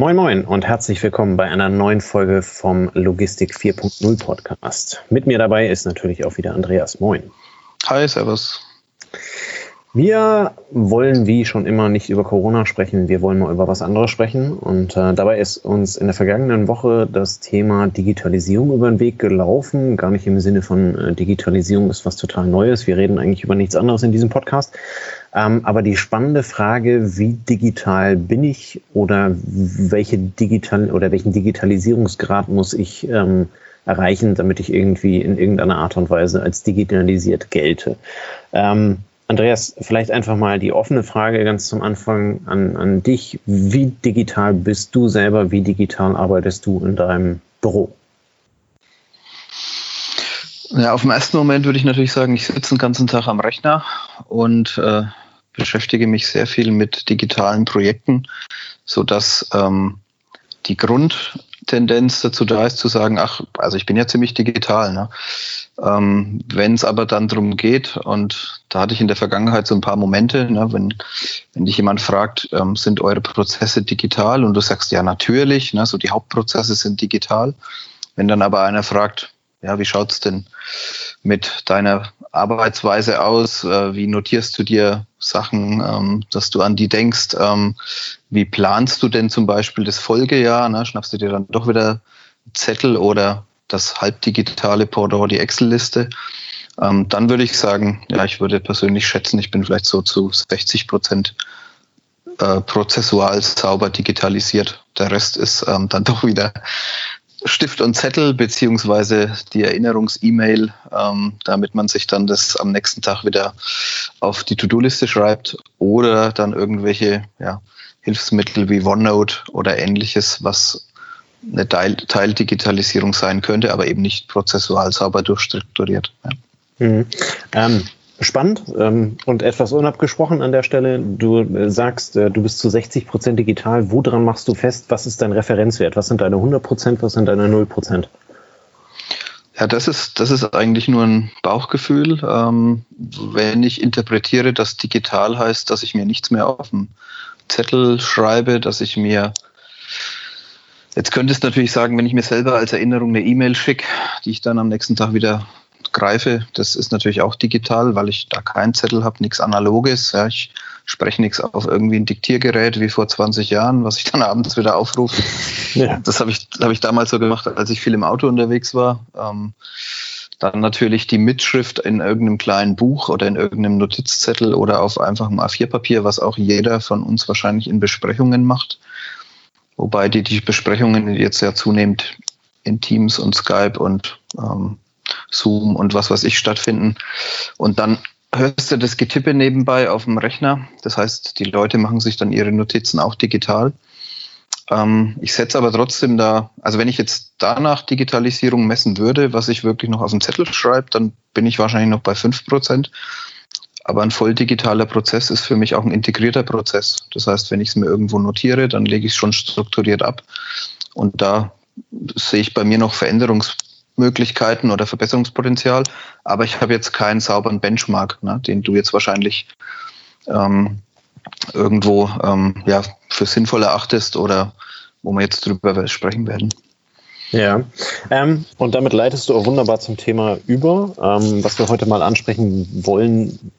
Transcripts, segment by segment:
Moin Moin und herzlich willkommen bei einer neuen Folge vom Logistik 4.0 Podcast. Mit mir dabei ist natürlich auch wieder Andreas. Moin. Hi, Servus. Wir wollen wie schon immer nicht über Corona sprechen, wir wollen mal über was anderes sprechen. Und äh, dabei ist uns in der vergangenen Woche das Thema Digitalisierung über den Weg gelaufen. Gar nicht im Sinne von äh, Digitalisierung ist was total Neues. Wir reden eigentlich über nichts anderes in diesem Podcast. Ähm, aber die spannende Frage, wie digital bin ich oder welche digital oder welchen Digitalisierungsgrad muss ich ähm, erreichen, damit ich irgendwie in irgendeiner Art und Weise als digitalisiert gelte. Ähm, Andreas, vielleicht einfach mal die offene Frage ganz zum Anfang an, an dich. Wie digital bist du selber? Wie digital arbeitest du in deinem Büro? Ja, auf dem ersten Moment würde ich natürlich sagen, ich sitze den ganzen Tag am Rechner und äh, beschäftige mich sehr viel mit digitalen Projekten, sodass ähm, die Grundtendenz dazu da ist, zu sagen, ach, also ich bin ja ziemlich digital. Ne? Ähm, wenn es aber dann darum geht, und da hatte ich in der Vergangenheit so ein paar Momente, ne, wenn, wenn dich jemand fragt, ähm, sind eure Prozesse digital? Und du sagst, ja, natürlich, ne, so die Hauptprozesse sind digital. Wenn dann aber einer fragt, ja, wie schaut's denn mit deiner Arbeitsweise aus? Äh, wie notierst du dir Sachen, ähm, dass du an die denkst? Ähm, wie planst du denn zum Beispiel das Folgejahr? Ne? Schnappst du dir dann doch wieder Zettel oder das halbdigitale Pendant, die Excel-Liste? Ähm, dann würde ich sagen, ja, ich würde persönlich schätzen, ich bin vielleicht so zu 60 Prozent äh, prozessual sauber digitalisiert. Der Rest ist dann doch wieder Stift und Zettel beziehungsweise die Erinnerungs-E-Mail, ähm, damit man sich dann das am nächsten Tag wieder auf die To-Do-Liste schreibt oder dann irgendwelche ja, Hilfsmittel wie OneNote oder ähnliches, was eine Teil Teildigitalisierung sein könnte, aber eben nicht prozessual sauber durchstrukturiert. Ja. Mhm. Ähm, spannend ähm, und etwas unabgesprochen an der Stelle. Du äh, sagst, äh, du bist zu 60 Prozent digital. Woran machst du fest, was ist dein Referenzwert? Was sind deine 100 Prozent, was sind deine 0 Prozent? Ja, das ist, das ist eigentlich nur ein Bauchgefühl. Ähm, wenn ich interpretiere, dass digital heißt, dass ich mir nichts mehr auf dem Zettel schreibe, dass ich mir Jetzt könntest du natürlich sagen, wenn ich mir selber als Erinnerung eine E-Mail schicke, die ich dann am nächsten Tag wieder greife. Das ist natürlich auch digital, weil ich da keinen Zettel habe, nichts Analoges. Ja, ich spreche nichts auf irgendwie ein Diktiergerät wie vor 20 Jahren, was ich dann abends wieder aufrufe. Ja. Das habe ich, hab ich damals so gemacht, als ich viel im Auto unterwegs war. Ähm, dann natürlich die Mitschrift in irgendeinem kleinen Buch oder in irgendeinem Notizzettel oder auf einfachem A4-Papier, was auch jeder von uns wahrscheinlich in Besprechungen macht. Wobei die, die Besprechungen jetzt ja zunehmend in Teams und Skype und ähm, Zoom und was weiß ich stattfinden. Und dann hörst du das Getippe nebenbei auf dem Rechner. Das heißt, die Leute machen sich dann ihre Notizen auch digital. Ähm, ich setze aber trotzdem da, also wenn ich jetzt danach Digitalisierung messen würde, was ich wirklich noch auf dem Zettel schreibe, dann bin ich wahrscheinlich noch bei fünf Prozent. Aber ein voll digitaler Prozess ist für mich auch ein integrierter Prozess. Das heißt, wenn ich es mir irgendwo notiere, dann lege ich es schon strukturiert ab. Und da sehe ich bei mir noch Veränderungs Möglichkeiten oder Verbesserungspotenzial, aber ich habe jetzt keinen sauberen Benchmark, ne, den du jetzt wahrscheinlich ähm, irgendwo ähm, ja, für sinnvoll erachtest oder wo wir jetzt drüber sprechen werden. Ja, ähm, und damit leitest du auch wunderbar zum Thema über, ähm, was wir heute mal ansprechen wollen.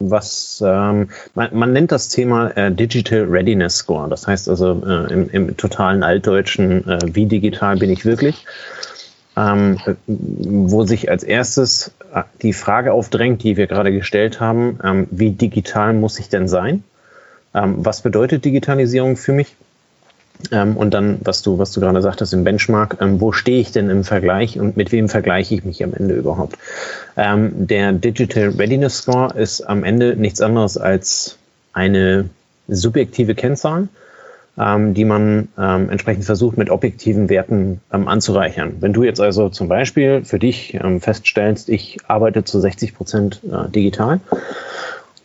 Was ähm, man, man, nennt das Thema äh, Digital Readiness Score. Das heißt also äh, im, im, totalen Altdeutschen, äh, wie digital bin ich wirklich? Ähm, wo sich als erstes äh, die Frage aufdrängt, die wir gerade gestellt haben, ähm, wie digital muss ich denn sein? Ähm, was bedeutet Digitalisierung für mich? Ähm, und dann, was du, was du gerade sagtest im Benchmark, ähm, wo stehe ich denn im Vergleich und mit wem vergleiche ich mich am Ende überhaupt? Ähm, der Digital Readiness Score ist am Ende nichts anderes als eine subjektive Kennzahl, ähm, die man ähm, entsprechend versucht, mit objektiven Werten ähm, anzureichern. Wenn du jetzt also zum Beispiel für dich ähm, feststellst, ich arbeite zu 60 Prozent äh, digital,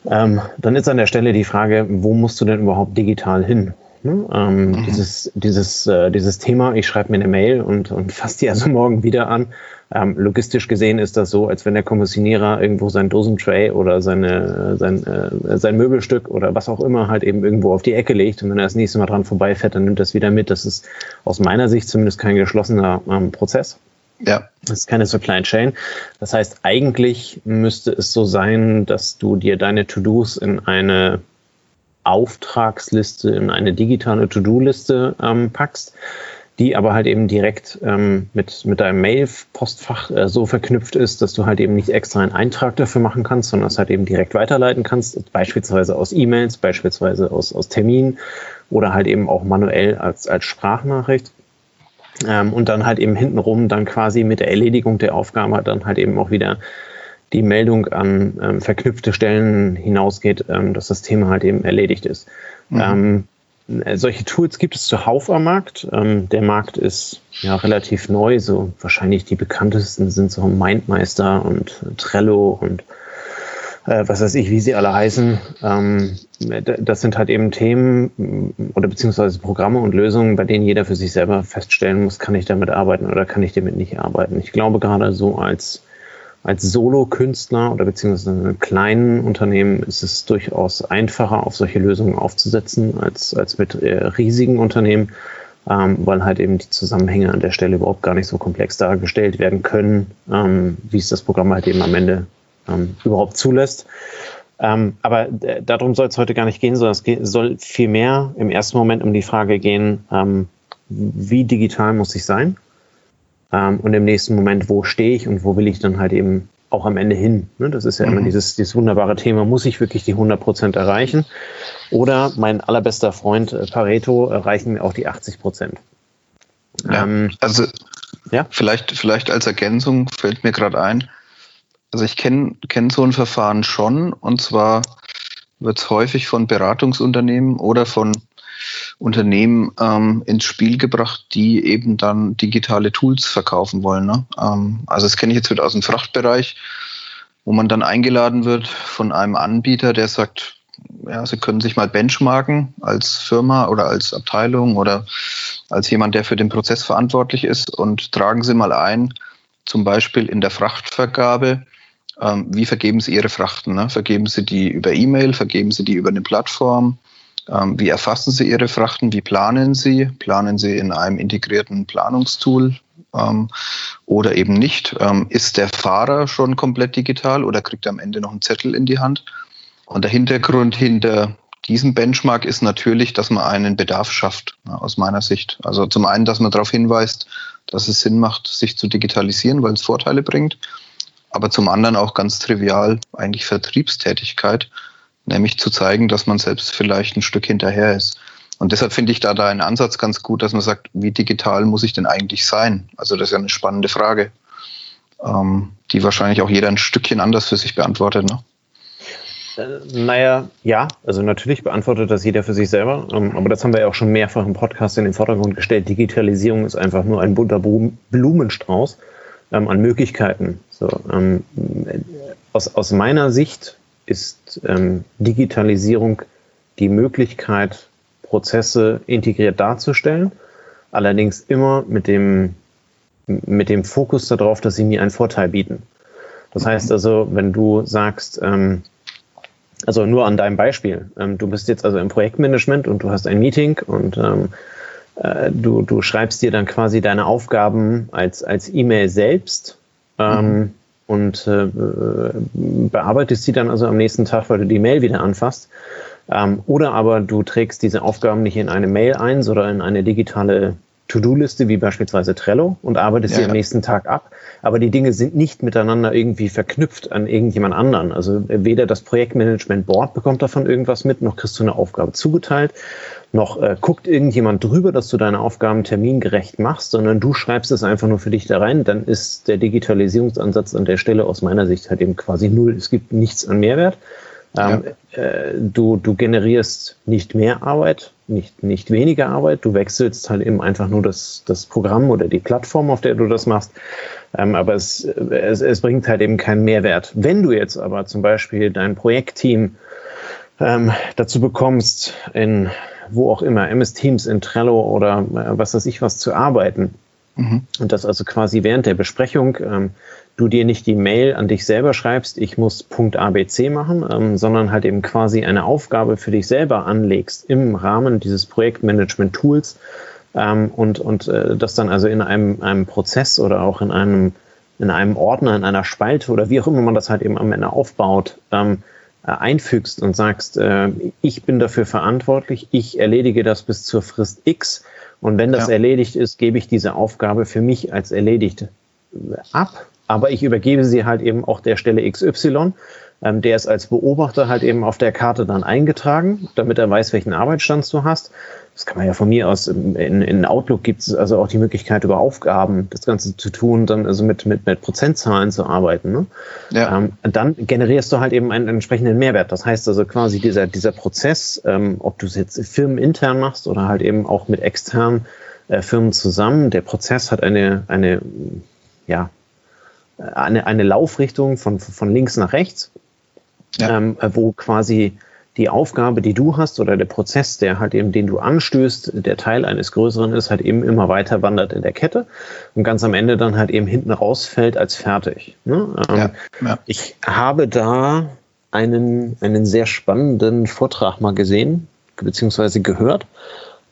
ähm, dann ist an der Stelle die Frage, wo musst du denn überhaupt digital hin? Ne? Ähm, mhm. Dieses, dieses, äh, dieses Thema, ich schreibe mir eine Mail und, und fasse die also morgen wieder an. Ähm, logistisch gesehen ist das so, als wenn der Kommissionierer irgendwo sein Dosentray oder seine, sein, äh, sein Möbelstück oder was auch immer halt eben irgendwo auf die Ecke legt und wenn er das nächste Mal dran vorbeifährt, dann nimmt das wieder mit. Das ist aus meiner Sicht zumindest kein geschlossener ähm, Prozess. Ja. Das ist keine Supply Chain. Das heißt, eigentlich müsste es so sein, dass du dir deine To-Dos in eine Auftragsliste, in eine digitale To-Do-Liste ähm, packst, die aber halt eben direkt ähm, mit, mit deinem Mail-Postfach äh, so verknüpft ist, dass du halt eben nicht extra einen Eintrag dafür machen kannst, sondern es halt eben direkt weiterleiten kannst, beispielsweise aus E-Mails, beispielsweise aus, aus Terminen oder halt eben auch manuell als, als Sprachnachricht. Ähm, und dann halt eben hintenrum dann quasi mit der Erledigung der Aufgabe dann halt eben auch wieder die Meldung an ähm, verknüpfte Stellen hinausgeht, ähm, dass das Thema halt eben erledigt ist. Mhm. Ähm, äh, solche Tools gibt es zuhauf am Markt. Ähm, der Markt ist ja relativ neu, so wahrscheinlich die bekanntesten sind so Mindmeister und Trello und äh, was weiß ich, wie sie alle heißen. Ähm, das sind halt eben Themen mm, oder beziehungsweise Programme und Lösungen, bei denen jeder für sich selber feststellen muss, kann ich damit arbeiten oder kann ich damit nicht arbeiten. Ich glaube gerade so als als Solo-Künstler oder beziehungsweise in einem kleinen Unternehmen ist es durchaus einfacher, auf solche Lösungen aufzusetzen, als, als mit äh, riesigen Unternehmen, ähm, weil halt eben die Zusammenhänge an der Stelle überhaupt gar nicht so komplex dargestellt werden können, ähm, wie es das Programm halt eben am Ende ähm, überhaupt zulässt. Ähm, aber äh, darum soll es heute gar nicht gehen, sondern es geht, soll vielmehr im ersten Moment um die Frage gehen, ähm, wie digital muss ich sein? Ähm, und im nächsten Moment, wo stehe ich und wo will ich dann halt eben auch am Ende hin? Ne? Das ist ja mhm. immer dieses, dieses wunderbare Thema, muss ich wirklich die 100 Prozent erreichen? Oder mein allerbester Freund äh, Pareto erreichen mir auch die 80 Prozent? Ja, ähm, also ja? Vielleicht, vielleicht als Ergänzung fällt mir gerade ein, also ich kenne kenn so ein Verfahren schon und zwar wird es häufig von Beratungsunternehmen oder von Unternehmen ähm, ins Spiel gebracht, die eben dann digitale Tools verkaufen wollen. Ne? Ähm, also das kenne ich jetzt wieder aus dem Frachtbereich, wo man dann eingeladen wird von einem Anbieter, der sagt, ja, Sie können sich mal benchmarken als Firma oder als Abteilung oder als jemand, der für den Prozess verantwortlich ist und tragen Sie mal ein, zum Beispiel in der Frachtvergabe, ähm, wie vergeben Sie Ihre Frachten? Ne? Vergeben Sie die über E-Mail, vergeben Sie die über eine Plattform? Ähm, wie erfassen Sie Ihre Frachten? Wie planen Sie? Planen Sie in einem integrierten Planungstool ähm, oder eben nicht? Ähm, ist der Fahrer schon komplett digital oder kriegt er am Ende noch einen Zettel in die Hand? Und der Hintergrund hinter diesem Benchmark ist natürlich, dass man einen Bedarf schafft, aus meiner Sicht. Also zum einen, dass man darauf hinweist, dass es Sinn macht, sich zu digitalisieren, weil es Vorteile bringt. Aber zum anderen auch ganz trivial eigentlich Vertriebstätigkeit nämlich zu zeigen, dass man selbst vielleicht ein Stück hinterher ist. Und deshalb finde ich da da einen Ansatz ganz gut, dass man sagt, wie digital muss ich denn eigentlich sein? Also das ist ja eine spannende Frage, ähm, die wahrscheinlich auch jeder ein Stückchen anders für sich beantwortet. Ne? Äh, naja, ja, also natürlich beantwortet das jeder für sich selber, ähm, aber das haben wir ja auch schon mehrfach im Podcast in den Vordergrund gestellt. Digitalisierung ist einfach nur ein bunter Blumenstrauß ähm, an Möglichkeiten. So, ähm, aus, aus meiner Sicht ist ähm, Digitalisierung die Möglichkeit, Prozesse integriert darzustellen, allerdings immer mit dem, mit dem Fokus darauf, dass sie mir einen Vorteil bieten. Das heißt also, wenn du sagst, ähm, also nur an deinem Beispiel, ähm, du bist jetzt also im Projektmanagement und du hast ein Meeting und ähm, äh, du, du schreibst dir dann quasi deine Aufgaben als, als E-Mail selbst. Ähm, mhm und äh, bearbeitest sie dann also am nächsten Tag, weil du die Mail wieder anfasst. Ähm, oder aber du trägst diese Aufgaben nicht in eine Mail ein, sondern in eine digitale To-Do-Liste wie beispielsweise Trello und arbeitest ja, sie am nächsten Tag ab. Aber die Dinge sind nicht miteinander irgendwie verknüpft an irgendjemand anderen. Also weder das Projektmanagement Board bekommt davon irgendwas mit, noch kriegst du eine Aufgabe zugeteilt, noch äh, guckt irgendjemand drüber, dass du deine Aufgaben termingerecht machst, sondern du schreibst es einfach nur für dich da rein. Dann ist der Digitalisierungsansatz an der Stelle aus meiner Sicht halt eben quasi null. Es gibt nichts an Mehrwert. Ähm, ja. äh, du, du generierst nicht mehr Arbeit, nicht, nicht weniger Arbeit. Du wechselst halt eben einfach nur das, das Programm oder die Plattform, auf der du das machst. Ähm, aber es, es, es bringt halt eben keinen Mehrwert. Wenn du jetzt aber zum Beispiel dein Projektteam ähm, dazu bekommst, in wo auch immer, MS Teams, in Trello oder äh, was weiß ich was zu arbeiten. Mhm. Und dass also quasi während der Besprechung ähm, du dir nicht die Mail an dich selber schreibst, ich muss Punkt ABC machen, ähm, sondern halt eben quasi eine Aufgabe für dich selber anlegst im Rahmen dieses Projektmanagement-Tools ähm, und, und äh, das dann also in einem, einem Prozess oder auch in einem, in einem Ordner, in einer Spalte oder wie auch immer man das halt eben am Ende aufbaut, ähm, äh, einfügst und sagst, äh, ich bin dafür verantwortlich, ich erledige das bis zur Frist X und wenn das ja. erledigt ist, gebe ich diese Aufgabe für mich als erledigt ab, aber ich übergebe sie halt eben auch der Stelle XY. Ähm, der ist als Beobachter halt eben auf der Karte dann eingetragen, damit er weiß, welchen Arbeitsstand du hast das kann man ja von mir aus, in, in Outlook gibt es also auch die Möglichkeit, über Aufgaben das Ganze zu tun, dann also mit, mit, mit Prozentzahlen zu arbeiten. Ne? Ja. Ähm, dann generierst du halt eben einen entsprechenden Mehrwert. Das heißt also quasi dieser, dieser Prozess, ähm, ob du es jetzt firmenintern machst oder halt eben auch mit externen äh, Firmen zusammen, der Prozess hat eine, eine, ja, eine, eine Laufrichtung von, von links nach rechts, ja. ähm, wo quasi die Aufgabe, die du hast oder der Prozess, der halt eben, den du anstößt, der Teil eines Größeren ist, halt eben immer weiter wandert in der Kette und ganz am Ende dann halt eben hinten rausfällt als fertig. Ne? Ähm, ja, ja. Ich habe da einen, einen sehr spannenden Vortrag mal gesehen, beziehungsweise gehört.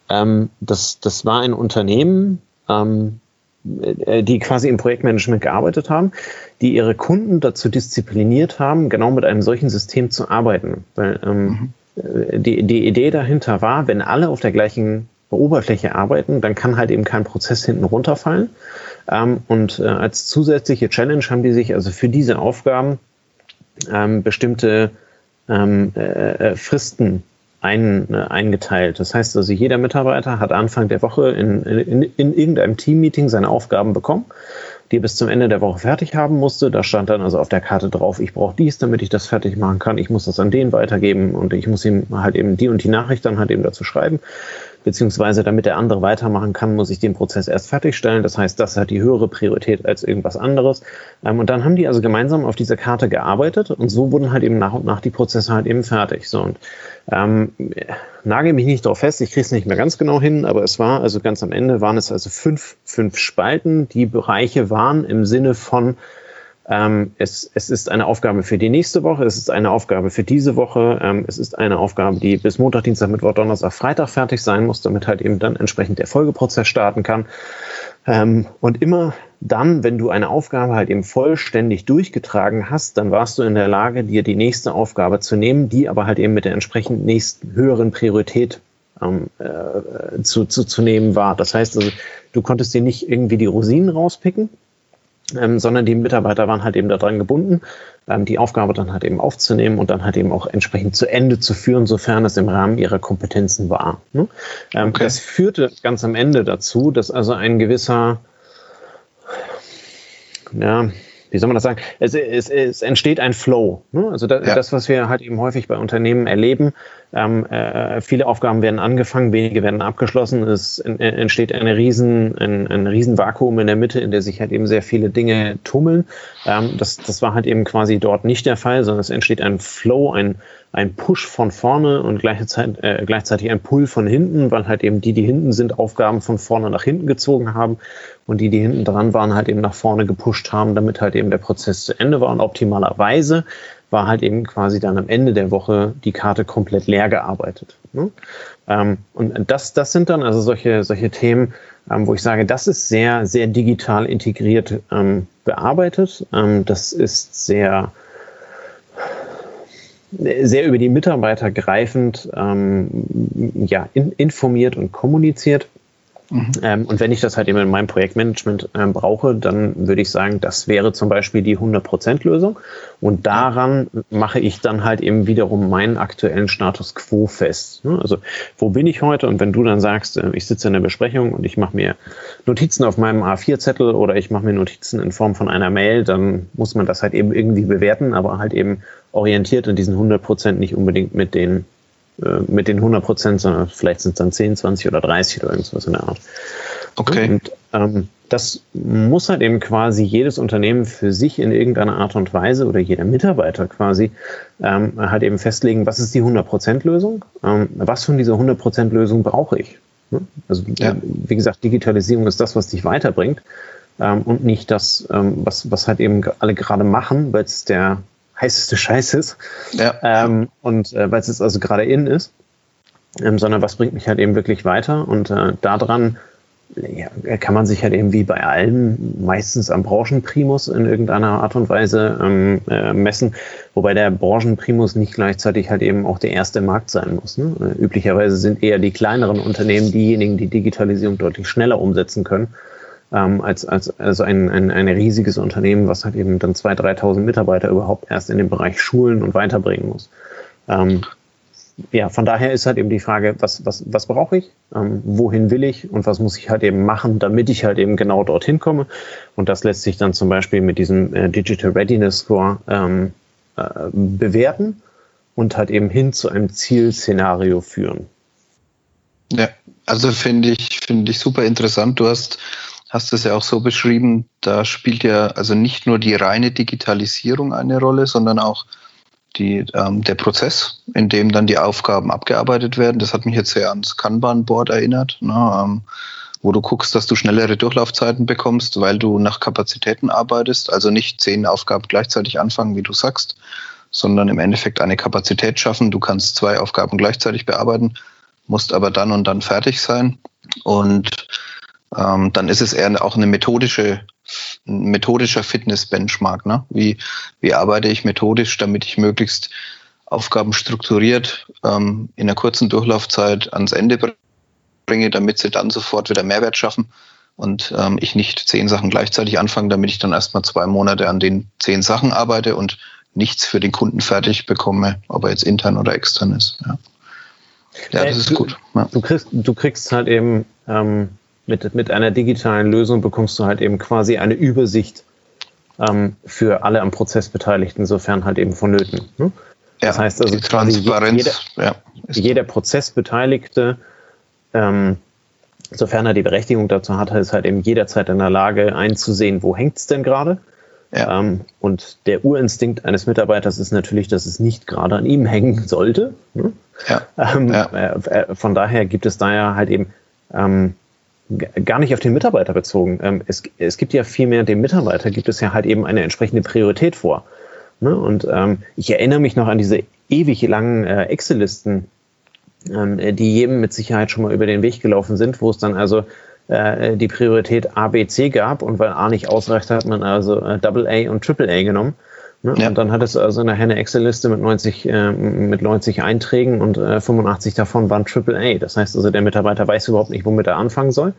Ähm, das, das war ein Unternehmen, ähm, äh, die quasi im Projektmanagement gearbeitet haben, die ihre Kunden dazu diszipliniert haben, genau mit einem solchen System zu arbeiten. Weil ähm, mhm. Äh, die, die Idee dahinter war, wenn alle auf der gleichen Oberfläche arbeiten, dann kann halt eben kein Prozess hinten runterfallen. Ähm, und äh, als zusätzliche Challenge haben die sich also für diese Aufgaben ähm, bestimmte ähm, äh, Fristen ein, äh, eingeteilt. Das heißt also, jeder Mitarbeiter hat Anfang der Woche in, in, in irgendeinem Teammeeting seine Aufgaben bekommen, die er bis zum Ende der Woche fertig haben musste. Da stand dann also auf der Karte drauf, ich brauche dies, damit ich das fertig machen kann. Ich muss das an den weitergeben und ich muss ihm halt eben die und die Nachricht dann halt eben dazu schreiben beziehungsweise damit der andere weitermachen kann, muss ich den Prozess erst fertigstellen. Das heißt, das hat die höhere Priorität als irgendwas anderes. Ähm, und dann haben die also gemeinsam auf dieser Karte gearbeitet und so wurden halt eben nach und nach die Prozesse halt eben fertig. So und ähm, nagel mich nicht darauf fest, ich kriege es nicht mehr ganz genau hin, aber es war also ganz am Ende waren es also fünf, fünf Spalten, die Bereiche waren im Sinne von ähm, es, es ist eine Aufgabe für die nächste Woche, es ist eine Aufgabe für diese Woche, ähm, es ist eine Aufgabe, die bis Montag, Dienstag, Mittwoch, Donnerstag, Freitag fertig sein muss, damit halt eben dann entsprechend der Folgeprozess starten kann. Ähm, und immer dann, wenn du eine Aufgabe halt eben vollständig durchgetragen hast, dann warst du in der Lage, dir die nächste Aufgabe zu nehmen, die aber halt eben mit der entsprechend nächsten höheren Priorität ähm, äh, zu, zu, zu nehmen war. Das heißt also, du konntest dir nicht irgendwie die Rosinen rauspicken, ähm, sondern die Mitarbeiter waren halt eben daran gebunden, ähm, die Aufgabe dann halt eben aufzunehmen und dann halt eben auch entsprechend zu Ende zu führen, sofern es im Rahmen ihrer Kompetenzen war. Ne? Ähm, okay. Das führte ganz am Ende dazu, dass also ein gewisser, ja, wie soll man das sagen? Es, es, es entsteht ein Flow. Ne? Also da, ja. das, was wir halt eben häufig bei Unternehmen erleben, ähm, äh, viele Aufgaben werden angefangen, wenige werden abgeschlossen. Es entsteht eine riesen, ein, ein riesen Vakuum in der Mitte, in der sich halt eben sehr viele Dinge tummeln. Ähm, das, das war halt eben quasi dort nicht der Fall, sondern es entsteht ein Flow, ein, ein Push von vorne und gleichzeitig, äh, gleichzeitig ein Pull von hinten, weil halt eben die, die hinten sind, Aufgaben von vorne nach hinten gezogen haben und die, die hinten dran waren, halt eben nach vorne gepusht haben, damit halt eben der Prozess zu Ende war und optimalerweise war halt eben quasi dann am Ende der Woche die Karte komplett leer gearbeitet. Ne? Ähm, und das, das sind dann also solche, solche Themen, ähm, wo ich sage, das ist sehr, sehr digital integriert ähm, bearbeitet. Ähm, das ist sehr, sehr über die Mitarbeiter greifend ähm, ja, in, informiert und kommuniziert. Mhm. Ähm, und wenn ich das halt eben in meinem Projektmanagement ähm, brauche, dann würde ich sagen, das wäre zum Beispiel die 100%-Lösung. Und daran mache ich dann halt eben wiederum meinen aktuellen Status quo fest. Ne? Also, wo bin ich heute? Und wenn du dann sagst, äh, ich sitze in der Besprechung und ich mache mir Notizen auf meinem A4-Zettel oder ich mache mir Notizen in Form von einer Mail, dann muss man das halt eben irgendwie bewerten, aber halt eben orientiert in diesen 100% nicht unbedingt mit den äh, mit den 100 Prozent, sondern vielleicht sind es dann 10, 20 oder 30 oder irgendwas in der Art. Okay. Und ähm, das muss halt eben quasi jedes Unternehmen für sich in irgendeiner Art und Weise oder jeder Mitarbeiter quasi ähm, halt eben festlegen, was ist die 100%-Lösung, ähm, was von dieser 100%-Lösung brauche ich. Ne? Also ja. wie gesagt, Digitalisierung ist das, was dich weiterbringt ähm, und nicht das, ähm, was, was halt eben alle gerade machen, weil es der heißeste Scheiß ist ja. ähm, und äh, weil es jetzt also gerade in ist, ähm, sondern was bringt mich halt eben wirklich weiter und äh, daran ja, kann man sich halt eben wie bei allen meistens am Branchenprimus in irgendeiner Art und Weise ähm, äh, messen, wobei der Branchenprimus nicht gleichzeitig halt eben auch der erste Markt sein muss. Ne? Äh, üblicherweise sind eher die kleineren Unternehmen diejenigen, die Digitalisierung deutlich schneller umsetzen können, ähm, als, als also ein, ein, ein riesiges Unternehmen, was halt eben dann 2.000, 3.000 Mitarbeiter überhaupt erst in dem Bereich schulen und weiterbringen muss. Ähm, ja, von daher ist halt eben die Frage, was, was, was brauche ich, ähm, wohin will ich und was muss ich halt eben machen, damit ich halt eben genau dorthin komme. Und das lässt sich dann zum Beispiel mit diesem äh, Digital Readiness Score ähm, äh, bewerten und halt eben hin zu einem Zielszenario führen. Ja, also finde ich, finde ich super interessant. Du hast, hast es ja auch so beschrieben, da spielt ja also nicht nur die reine Digitalisierung eine Rolle, sondern auch die, ähm, der Prozess, in dem dann die Aufgaben abgearbeitet werden. Das hat mich jetzt sehr ans Kanban-Board erinnert, ne, ähm, wo du guckst, dass du schnellere Durchlaufzeiten bekommst, weil du nach Kapazitäten arbeitest, also nicht zehn Aufgaben gleichzeitig anfangen, wie du sagst, sondern im Endeffekt eine Kapazität schaffen. Du kannst zwei Aufgaben gleichzeitig bearbeiten, musst aber dann und dann fertig sein. Und ähm, dann ist es eher auch eine methodische methodischer Fitness-Benchmark. Ne? Wie, wie arbeite ich methodisch, damit ich möglichst Aufgaben strukturiert ähm, in einer kurzen Durchlaufzeit ans Ende bringe, damit sie dann sofort wieder Mehrwert schaffen und ähm, ich nicht zehn Sachen gleichzeitig anfange, damit ich dann erstmal zwei Monate an den zehn Sachen arbeite und nichts für den Kunden fertig bekomme, ob er jetzt intern oder extern ist. Ja, ja das ist du, gut. Ja. Du, kriegst, du kriegst halt eben ähm, mit, mit einer digitalen Lösung bekommst du halt eben quasi eine Übersicht ähm, für alle am Prozess Beteiligten, sofern halt eben vonnöten. Ne? Das ja, heißt also quasi jeder, ja, jeder Prozessbeteiligte, ähm, sofern er die Berechtigung dazu hat, ist halt eben jederzeit in der Lage einzusehen, wo hängt es denn gerade. Ja. Ähm, und der Urinstinkt eines Mitarbeiters ist natürlich, dass es nicht gerade an ihm hängen sollte. Ne? Ja. Ähm, ja. Äh, äh, von daher gibt es da ja halt eben ähm, gar nicht auf den Mitarbeiter bezogen. Ähm, es, es gibt ja vielmehr dem Mitarbeiter gibt es ja halt eben eine entsprechende Priorität vor. Ne? Und ähm, ich erinnere mich noch an diese ewig langen äh, Excel-Listen, ähm, die jedem mit Sicherheit schon mal über den Weg gelaufen sind, wo es dann also äh, die Priorität A, B, C gab und weil A nicht ausreicht, hat man also äh, Double A und Triple A genommen. Ne? Ja. Und dann hat es also eine Excel-Liste mit 90, äh, mit 90 Einträgen und äh, 85 davon waren AAA. Das heißt also, der Mitarbeiter weiß überhaupt nicht, womit er anfangen soll.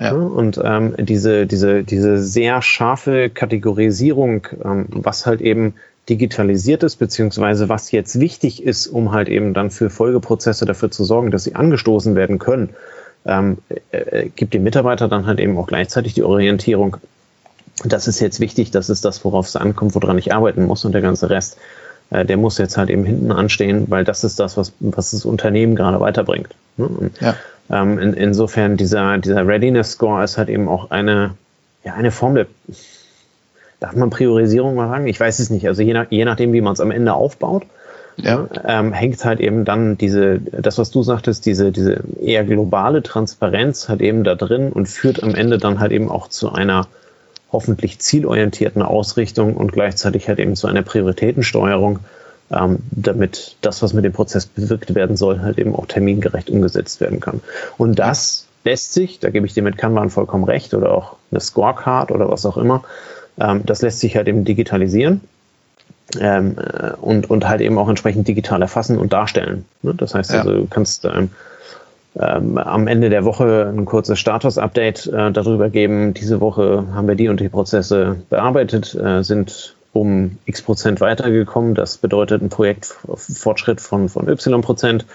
Ja. Ne? Und ähm, diese, diese, diese sehr scharfe Kategorisierung, ähm, was halt eben digitalisiert ist, beziehungsweise was jetzt wichtig ist, um halt eben dann für Folgeprozesse dafür zu sorgen, dass sie angestoßen werden können, ähm, äh, äh gibt dem Mitarbeiter dann halt eben auch gleichzeitig die Orientierung, das ist jetzt wichtig, das ist das, worauf es ankommt, woran ich arbeiten muss und der ganze Rest, äh, der muss jetzt halt eben hinten anstehen, weil das ist das, was, was das Unternehmen gerade weiterbringt. Ne? Ja. Ähm, in, insofern dieser, dieser Readiness Score ist halt eben auch eine, ja, eine Form der, darf man Priorisierung mal sagen? Ich weiß es nicht. Also je, nach, je nachdem, wie man es am Ende aufbaut, ja. Ähm, hängt halt eben dann diese, das, was du sagtest, diese, diese eher globale Transparenz halt eben da drin und führt am Ende dann halt eben auch zu einer hoffentlich zielorientierten Ausrichtung und gleichzeitig halt eben zu einer Prioritätensteuerung, ähm, damit das, was mit dem Prozess bewirkt werden soll, halt eben auch termingerecht umgesetzt werden kann. Und das lässt sich, da gebe ich dir mit Kanban vollkommen recht, oder auch eine Scorecard oder was auch immer, ähm, das lässt sich halt eben digitalisieren. Ähm, äh, und, und halt eben auch entsprechend digital erfassen und darstellen. Ne? Das heißt also, du kannst ähm, ähm, am Ende der Woche ein kurzes Status-Update äh, darüber geben. Diese Woche haben wir die und die Prozesse bearbeitet, äh, sind um x Prozent weitergekommen. Das bedeutet ein Projektfortschritt von, von y Prozent.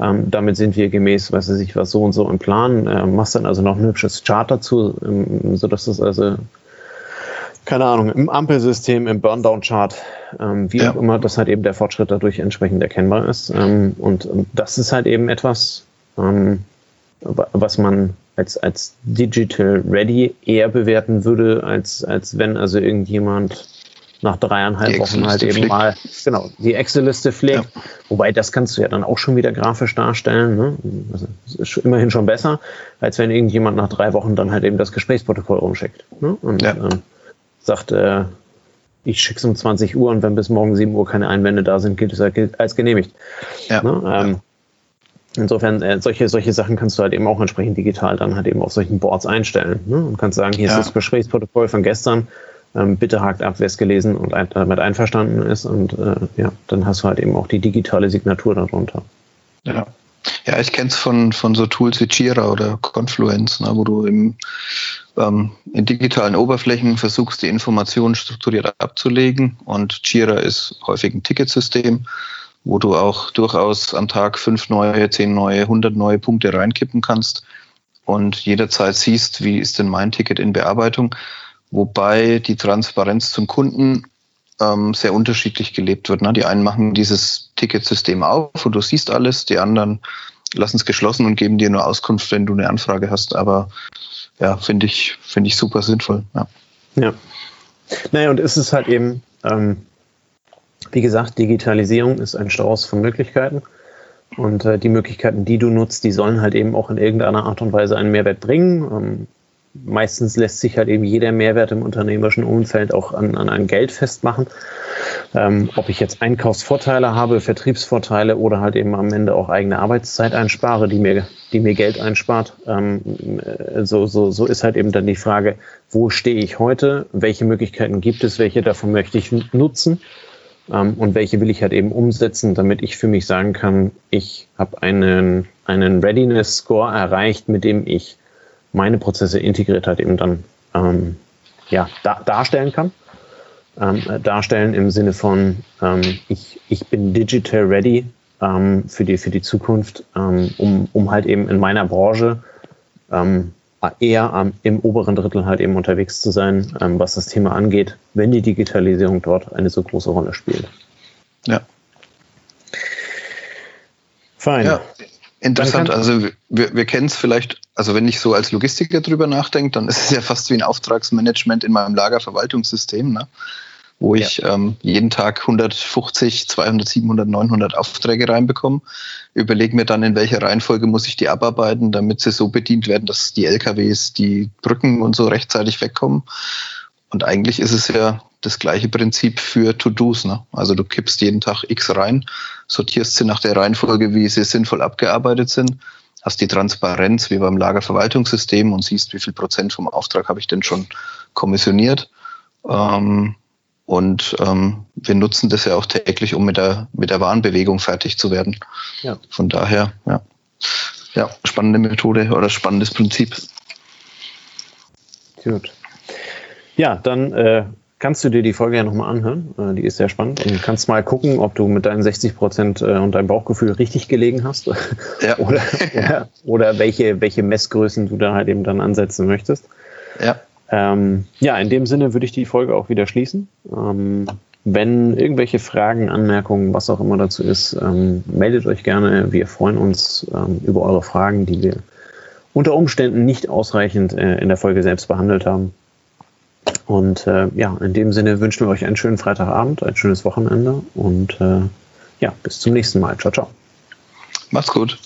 Ähm, damit sind wir gemäß, weiß ich was, so und so im Plan. Äh, machst dann also noch ein hübsches Chart dazu, ähm, sodass das also keine Ahnung, im Ampelsystem, im Burndown-Chart, ähm, wie ja. auch immer, dass halt eben der Fortschritt dadurch entsprechend erkennbar ist. Ähm, und, und, das ist halt eben etwas, ähm, was man als, als digital ready eher bewerten würde, als, als wenn also irgendjemand nach dreieinhalb Wochen halt eben mal genau die Excel-Liste pflegt. Ja. Wobei das kannst du ja dann auch schon wieder grafisch darstellen. Ne? Also, das ist immerhin schon besser, als wenn irgendjemand nach drei Wochen dann halt eben das Gesprächsprotokoll rumschickt. Ne? Und ja. ähm, sagt, äh, ich schicke es um 20 Uhr und wenn bis morgen 7 Uhr keine Einwände da sind, gilt es als genehmigt. Ja. Ne? Ähm, Insofern, äh, solche, solche Sachen kannst du halt eben auch entsprechend digital dann halt eben auf solchen Boards einstellen. Ne? Und kannst sagen, hier ja. ist das Gesprächsprotokoll von gestern, ähm, bitte hakt ab, wer es gelesen und ein, damit einverstanden ist. Und äh, ja, dann hast du halt eben auch die digitale Signatur darunter. Ja. Ja, ich kenne es von, von so Tools wie Jira oder Confluence, ne, wo du im, ähm, in digitalen Oberflächen versuchst, die Informationen strukturiert abzulegen. Und Jira ist häufig ein Ticketsystem, wo du auch durchaus am Tag fünf neue, zehn neue, hundert neue Punkte reinkippen kannst und jederzeit siehst, wie ist denn mein Ticket in Bearbeitung wobei die Transparenz zum Kunden ähm, sehr unterschiedlich gelebt wird. Ne? Die einen machen dieses Ticketsystem auf und du siehst alles, die anderen lassen es geschlossen und geben dir nur Auskunft, wenn du eine Anfrage hast. Aber ja, finde ich, finde ich super sinnvoll. Ja. ja. Naja, und ist es halt eben, ähm, wie gesagt, Digitalisierung ist ein Strauß von Möglichkeiten. Und äh, die Möglichkeiten, die du nutzt, die sollen halt eben auch in irgendeiner Art und Weise einen Mehrwert bringen. Ähm, meistens lässt sich halt eben jeder Mehrwert im unternehmerischen Umfeld auch an, an ein Geld festmachen. Ähm, ob ich jetzt Einkaufsvorteile habe, Vertriebsvorteile oder halt eben am Ende auch eigene Arbeitszeit einspare, die mir, die mir Geld einspart. Ähm, äh, so, so, so ist halt eben dann die Frage, wo stehe ich heute? Welche Möglichkeiten gibt es? Welche davon möchte ich nutzen? Ähm, und welche will ich halt eben umsetzen, damit ich für mich sagen kann, ich habe einen, einen Readiness Score erreicht, mit dem ich meine Prozesse integriert halt eben dann ähm, ja, da, darstellen kann. Ähm, darstellen im Sinne von, ähm, ich, ich bin digital ready ähm, für, die, für die Zukunft, ähm, um, um halt eben in meiner Branche eher am, im oberen Drittel halt eben unterwegs zu sein, ähm, was das Thema angeht, wenn die Digitalisierung dort eine so große Rolle spielt. Ja. Fein. Ja, interessant. Also wir, wir kennen es vielleicht also wenn ich so als Logistiker drüber nachdenke, dann ist es ja fast wie ein Auftragsmanagement in meinem Lagerverwaltungssystem, ne? Wo ich ja. ähm, jeden Tag 150, 200, 700, 900 Aufträge reinbekomme. Überlege mir dann, in welcher Reihenfolge muss ich die abarbeiten, damit sie so bedient werden, dass die LKWs, die Brücken und so rechtzeitig wegkommen. Und eigentlich ist es ja das gleiche Prinzip für To-Dos. Ne? Also du kippst jeden Tag X rein, sortierst sie nach der Reihenfolge, wie sie sinnvoll abgearbeitet sind hast die Transparenz wie beim Lagerverwaltungssystem und siehst, wie viel Prozent vom Auftrag habe ich denn schon kommissioniert. Ähm, und ähm, wir nutzen das ja auch täglich, um mit der, mit der Warenbewegung fertig zu werden. Ja. Von daher, ja. Ja, spannende Methode oder spannendes Prinzip. Gut. Ja, dann äh, kannst du dir die Folge ja nochmal anhören. Äh, die ist sehr spannend und kannst mal gucken, ob du mit deinen 60 Prozent äh, und deinem Bauchgefühl richtig gelegen hast ja. oder, oder, oder, welche, welche Messgrößen du da halt eben dann ansetzen möchtest. Ja. Ähm, ja, in dem Sinne würde ich die Folge auch wieder schließen. Ähm, wenn irgendwelche Fragen, Anmerkungen, was auch immer dazu ist, ähm, meldet euch gerne. Wir freuen uns ähm, über eure Fragen, die wir unter Umständen nicht ausreichend äh, in der Folge selbst behandelt haben. Und äh, ja, in dem Sinne wünschen wir euch einen schönen Freitagabend, ein schönes Wochenende und äh, ja, bis zum nächsten Mal. Ciao, ciao. Macht's gut.